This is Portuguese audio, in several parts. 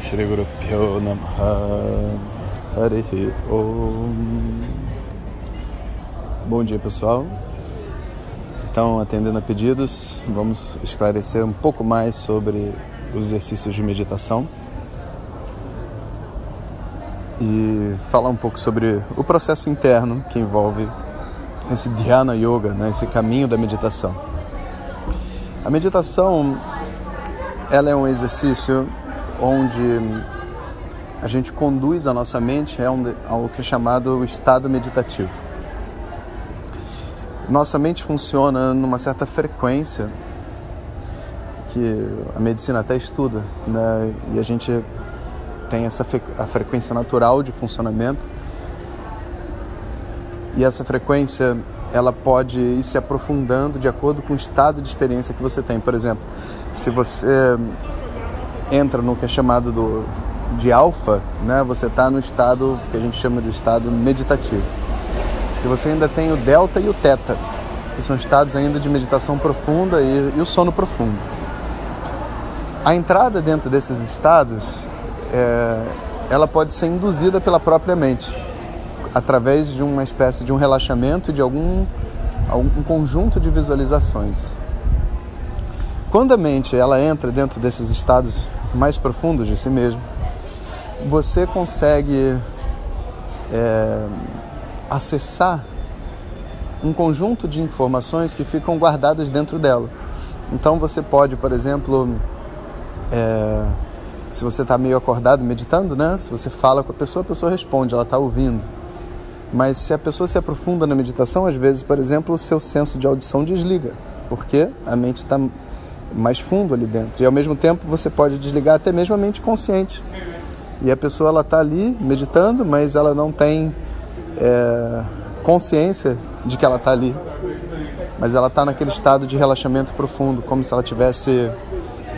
Shri Pyo Namaha. Harihi Om. Bom dia pessoal. Então, atendendo a pedidos, vamos esclarecer um pouco mais sobre os exercícios de meditação e falar um pouco sobre o processo interno que envolve esse dhyana yoga, né, esse caminho da meditação. A meditação ela é um exercício onde a gente conduz a nossa mente ao que é chamado o estado meditativo. Nossa mente funciona numa certa frequência que a medicina até estuda, né? E a gente tem essa a frequência natural de funcionamento. E essa frequência ela pode ir se aprofundando de acordo com o estado de experiência que você tem. Por exemplo, se você entra no que é chamado do, de alfa, né, você está no estado que a gente chama de estado meditativo. E você ainda tem o delta e o teta, que são estados ainda de meditação profunda e, e o sono profundo. A entrada dentro desses estados é, ela pode ser induzida pela própria mente, através de uma espécie de um relaxamento e de algum, algum conjunto de visualizações. Quando a mente ela entra dentro desses estados mais profundos de si mesmo, você consegue é, acessar um conjunto de informações que ficam guardadas dentro dela. Então você pode, por exemplo, é, se você está meio acordado meditando, né? Se você fala com a pessoa, a pessoa responde, ela está ouvindo. Mas se a pessoa se aprofunda na meditação, às vezes, por exemplo, o seu senso de audição desliga, porque a mente está mais fundo ali dentro. E ao mesmo tempo você pode desligar até mesmo a mente consciente. E a pessoa ela está ali meditando, mas ela não tem é, consciência de que ela está ali. Mas ela está naquele estado de relaxamento profundo, como se ela tivesse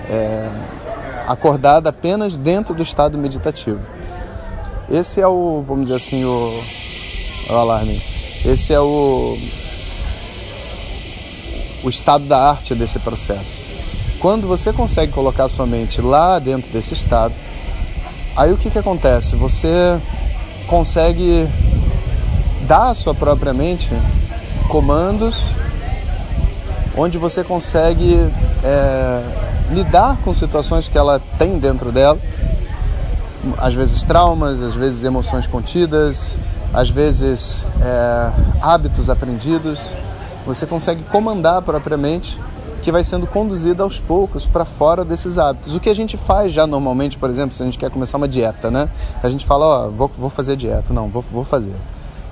é, acordada apenas dentro do estado meditativo. Esse é o, vamos dizer assim, o, o alarme. Esse é o, o estado da arte desse processo. Quando você consegue colocar sua mente lá dentro desse estado, aí o que, que acontece? Você consegue dar à sua própria mente comandos onde você consegue é, lidar com situações que ela tem dentro dela, às vezes traumas, às vezes emoções contidas, às vezes é, hábitos aprendidos. Você consegue comandar propriamente que vai sendo conduzida aos poucos para fora desses hábitos. O que a gente faz já normalmente, por exemplo, se a gente quer começar uma dieta, né? A gente fala, ó, vou, vou fazer dieta. Não, vou, vou fazer.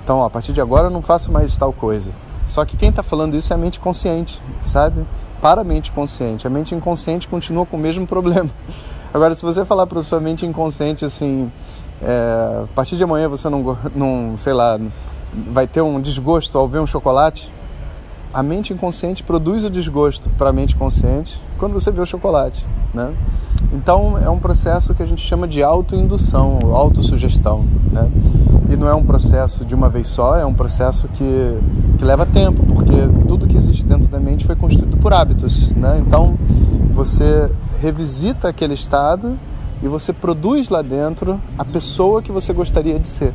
Então, ó, a partir de agora eu não faço mais tal coisa. Só que quem está falando isso é a mente consciente, sabe? Para a mente consciente. A mente inconsciente continua com o mesmo problema. Agora, se você falar para sua mente inconsciente assim, é, a partir de amanhã você não, não, sei lá, vai ter um desgosto ao ver um chocolate, a mente inconsciente produz o desgosto para a mente consciente quando você vê o chocolate, né? Então é um processo que a gente chama de autoindução, autossugestão, né? E não é um processo de uma vez só, é um processo que, que leva tempo, porque tudo que existe dentro da mente foi construído por hábitos, né? Então você revisita aquele estado e você produz lá dentro a pessoa que você gostaria de ser.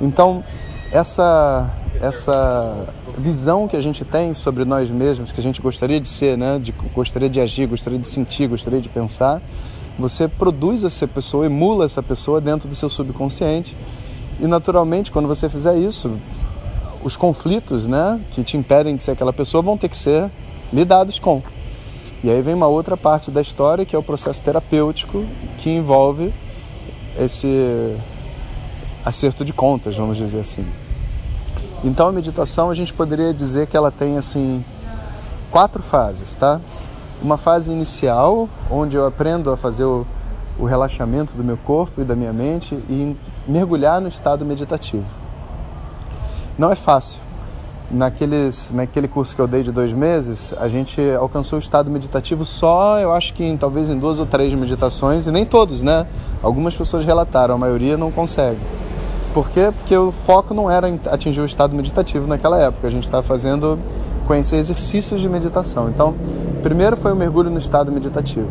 Então essa essa visão que a gente tem sobre nós mesmos, que a gente gostaria de ser, né? De, gostaria de agir, gostaria de sentir, gostaria de pensar, você produz essa pessoa, emula essa pessoa dentro do seu subconsciente. E naturalmente, quando você fizer isso, os conflitos, né, que te impedem de ser aquela pessoa vão ter que ser lidados com. E aí vem uma outra parte da história, que é o processo terapêutico, que envolve esse acerto de contas, vamos dizer assim. Então a meditação a gente poderia dizer que ela tem assim quatro fases, tá? uma fase inicial onde eu aprendo a fazer o, o relaxamento do meu corpo e da minha mente e mergulhar no estado meditativo. Não é fácil. Naqueles, naquele curso que eu dei de dois meses, a gente alcançou o estado meditativo só, eu acho que em, talvez em duas ou três meditações, e nem todos, né? Algumas pessoas relataram, a maioria não consegue. Por quê? Porque o foco não era atingir o estado meditativo naquela época, a gente estava fazendo conhecer exercícios de meditação. Então, primeiro foi o mergulho no estado meditativo.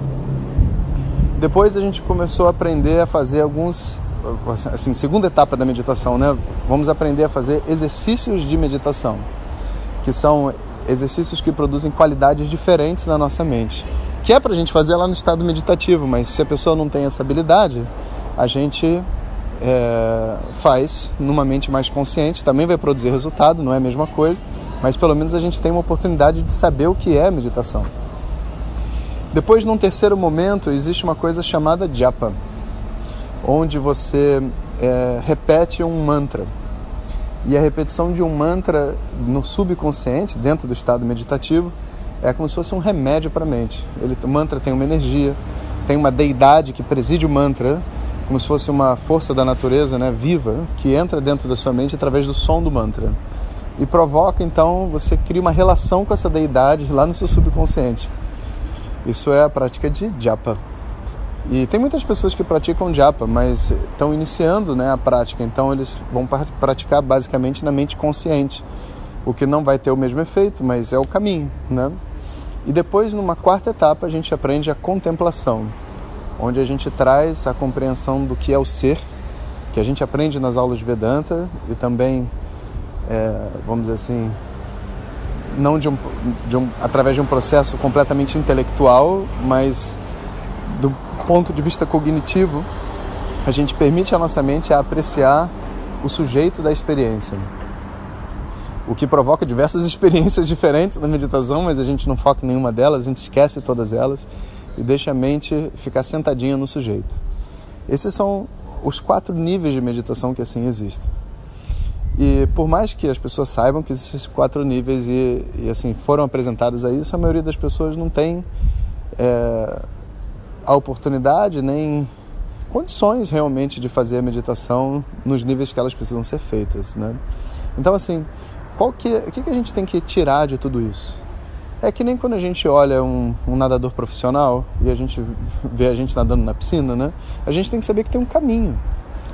Depois a gente começou a aprender a fazer alguns assim, segunda etapa da meditação, né? Vamos aprender a fazer exercícios de meditação, que são exercícios que produzem qualidades diferentes na nossa mente. Que é para a gente fazer lá no estado meditativo, mas se a pessoa não tem essa habilidade, a gente é, faz numa mente mais consciente, também vai produzir resultado, não é a mesma coisa, mas pelo menos a gente tem uma oportunidade de saber o que é meditação. Depois, num terceiro momento, existe uma coisa chamada japa, onde você é, repete um mantra. E a repetição de um mantra no subconsciente, dentro do estado meditativo, é como se fosse um remédio para a mente. Ele, o mantra tem uma energia, tem uma deidade que preside o mantra, como se fosse uma força da natureza né, viva, que entra dentro da sua mente através do som do mantra. E provoca, então, você cria uma relação com essa deidade lá no seu subconsciente. Isso é a prática de japa. E tem muitas pessoas que praticam japa, mas estão iniciando né, a prática, então eles vão praticar basicamente na mente consciente, o que não vai ter o mesmo efeito, mas é o caminho. Né? E depois, numa quarta etapa, a gente aprende a contemplação, onde a gente traz a compreensão do que é o ser, que a gente aprende nas aulas de Vedanta e também, é, vamos dizer assim, não de um, de um, através de um processo completamente intelectual, mas do ponto de vista cognitivo, a gente permite à nossa mente apreciar o sujeito da experiência. O que provoca diversas experiências diferentes na meditação, mas a gente não foca em nenhuma delas, a gente esquece todas elas e deixa a mente ficar sentadinha no sujeito. Esses são os quatro níveis de meditação que assim existem. E por mais que as pessoas saibam que existem esses quatro níveis e, e assim foram apresentados a isso, a maioria das pessoas não tem é, a oportunidade nem condições realmente de fazer a meditação nos níveis que elas precisam ser feitas, né? Então assim, qual que, o que, que a gente tem que tirar de tudo isso? É que nem quando a gente olha um, um, nadador profissional e a gente vê a gente nadando na piscina, né? A gente tem que saber que tem um caminho,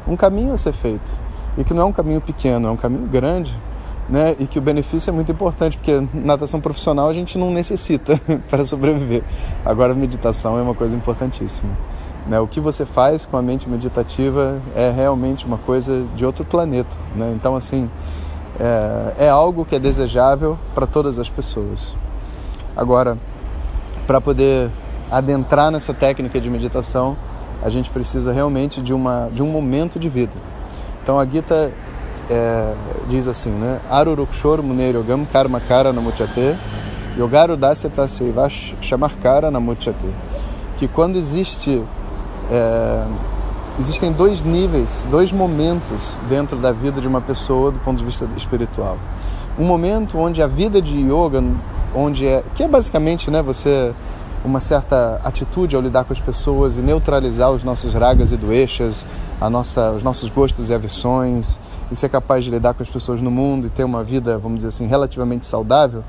um caminho a ser feito e que não é um caminho pequeno, é um caminho grande né? E que o benefício é muito importante, porque natação profissional a gente não necessita para sobreviver. Agora, meditação é uma coisa importantíssima. Né? O que você faz com a mente meditativa é realmente uma coisa de outro planeta. Né? Então, assim, é, é algo que é desejável para todas as pessoas. Agora, para poder adentrar nessa técnica de meditação, a gente precisa realmente de, uma, de um momento de vida. Então, a Gita é, diz assim, né? Arurukshor Munerogam Karmakara Namuchate Yogaru Dasyata Seivash Shamarkara Namuchate que quando existe é, existem dois níveis, dois momentos dentro da vida de uma pessoa do ponto de vista espiritual. Um momento onde a vida de yoga, onde é que é basicamente, né, você uma certa atitude ao lidar com as pessoas e neutralizar os nossos ragas e doeixas, a nossa, os nossos gostos e aversões, e ser capaz de lidar com as pessoas no mundo e ter uma vida, vamos dizer assim, relativamente saudável,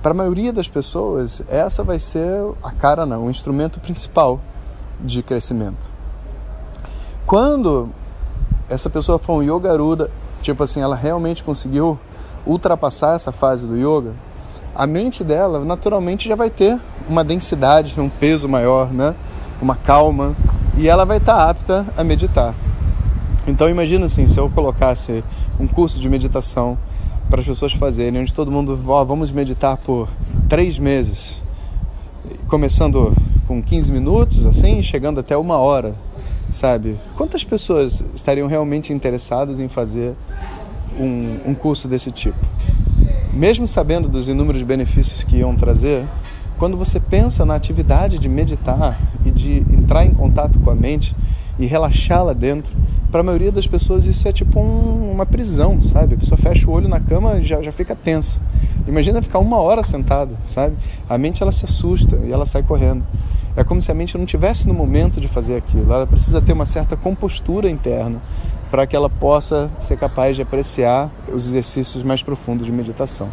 para a maioria das pessoas, essa vai ser a cara, não, o instrumento principal de crescimento. Quando essa pessoa for um yogaruda, tipo assim, ela realmente conseguiu ultrapassar essa fase do yoga, a mente dela naturalmente já vai ter uma densidade, um peso maior, né? uma calma, e ela vai estar tá apta a meditar. Então imagina assim, se eu colocasse um curso de meditação para as pessoas fazerem, onde todo mundo, ó, vamos meditar por três meses, começando com 15 minutos, assim, chegando até uma hora, sabe? Quantas pessoas estariam realmente interessadas em fazer um, um curso desse tipo? Mesmo sabendo dos inúmeros benefícios que iam trazer, quando você pensa na atividade de meditar e de entrar em contato com a mente e relaxá-la dentro, para a maioria das pessoas isso é tipo um, uma prisão, sabe? A pessoa fecha o olho na cama e já, já fica tensa. Imagina ficar uma hora sentada, sabe? A mente ela se assusta e ela sai correndo. É como se a mente não tivesse no momento de fazer aquilo. Ela precisa ter uma certa compostura interna para que ela possa ser capaz de apreciar os exercícios mais profundos de meditação.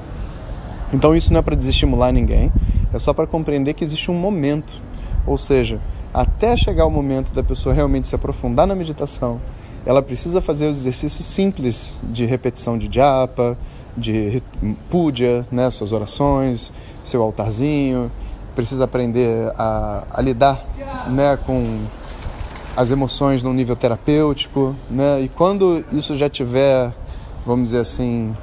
Então isso não é para desestimular ninguém, é só para compreender que existe um momento, ou seja, até chegar o momento da pessoa realmente se aprofundar na meditação, ela precisa fazer os exercícios simples de repetição de japa, de puja, né, suas orações, seu altarzinho, precisa aprender a, a lidar né, com as emoções no nível terapêutico, né? E quando isso já tiver, vamos dizer assim,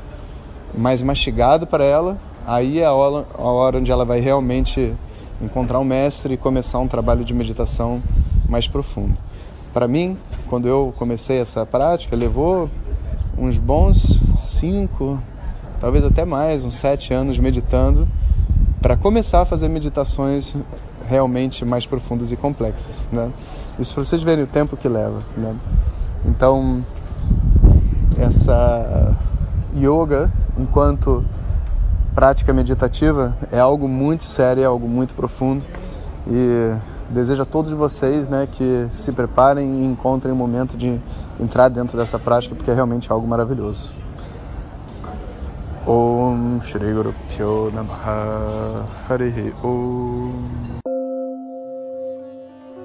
mais mastigado para ela, aí é a hora, a hora onde ela vai realmente encontrar um mestre e começar um trabalho de meditação mais profundo. Para mim, quando eu comecei essa prática, levou uns bons cinco, talvez até mais, uns sete anos meditando para começar a fazer meditações realmente mais profundas e complexas, né? Isso para vocês verem o tempo que leva, né? Então, essa yoga, enquanto prática meditativa, é algo muito sério, é algo muito profundo e desejo a todos vocês né, que se preparem e encontrem o um momento de entrar dentro dessa prática, porque é realmente algo maravilhoso. Om Shri Guru Pyo Namaha Harihi Om